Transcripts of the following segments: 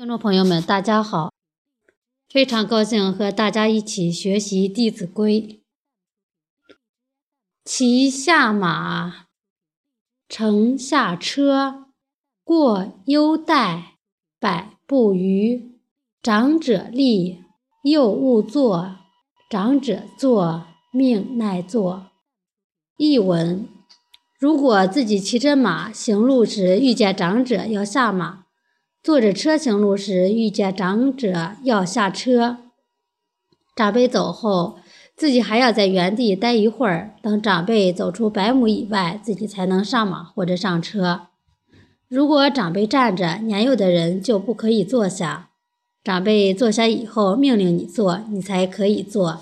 听众朋友们，大家好！非常高兴和大家一起学习《弟子规》。骑下马，乘下车，过优待，百步余。长者立，幼勿坐；长者坐，命乃坐。译文：如果自己骑着马行路时遇见长者要下马。坐着车行路时，遇见长者要下车，长辈走后，自己还要在原地待一会儿，等长辈走出百亩以外，自己才能上马或者上车。如果长辈站着，年幼的人就不可以坐下。长辈坐下以后，命令你坐，你才可以坐。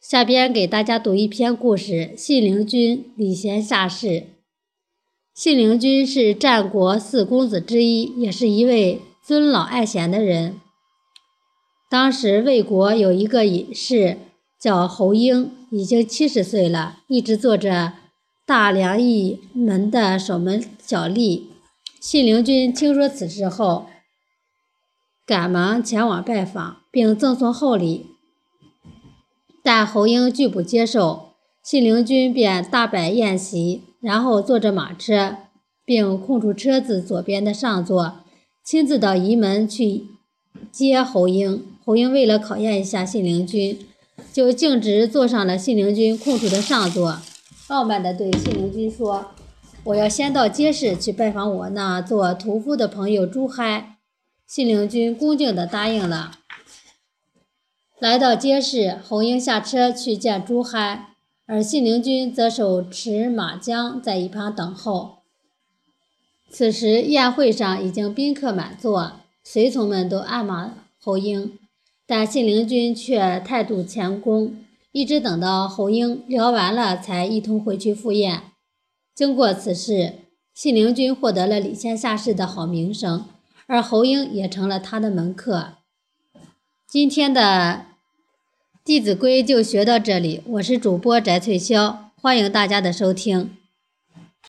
下边给大家读一篇故事：信陵君礼贤下士。信陵君是战国四公子之一，也是一位尊老爱贤的人。当时魏国有一个隐士叫侯婴，已经七十岁了，一直做着大梁驿门的守门小吏。信陵君听说此事后，赶忙前往拜访，并赠送厚礼，但侯婴拒不接受。信陵君便大摆宴席。然后坐着马车，并空出车子左边的上座，亲自到仪门去接侯婴。侯婴为了考验一下信陵君，就径直坐上了信陵君空出的上座，傲慢地对信陵君说：“我要先到街市去拜访我那做屠夫的朋友朱亥。”信陵君恭敬地答应了。来到街市，侯婴下车去见朱亥。而信陵君则手持马缰在一旁等候。此时宴会上已经宾客满座，随从们都暗骂侯婴，但信陵君却态度谦恭，一直等到侯婴聊完了，才一同回去赴宴。经过此事，信陵君获得了礼贤下士的好名声，而侯婴也成了他的门客。今天的。《弟子规》就学到这里，我是主播翟翠霄，欢迎大家的收听。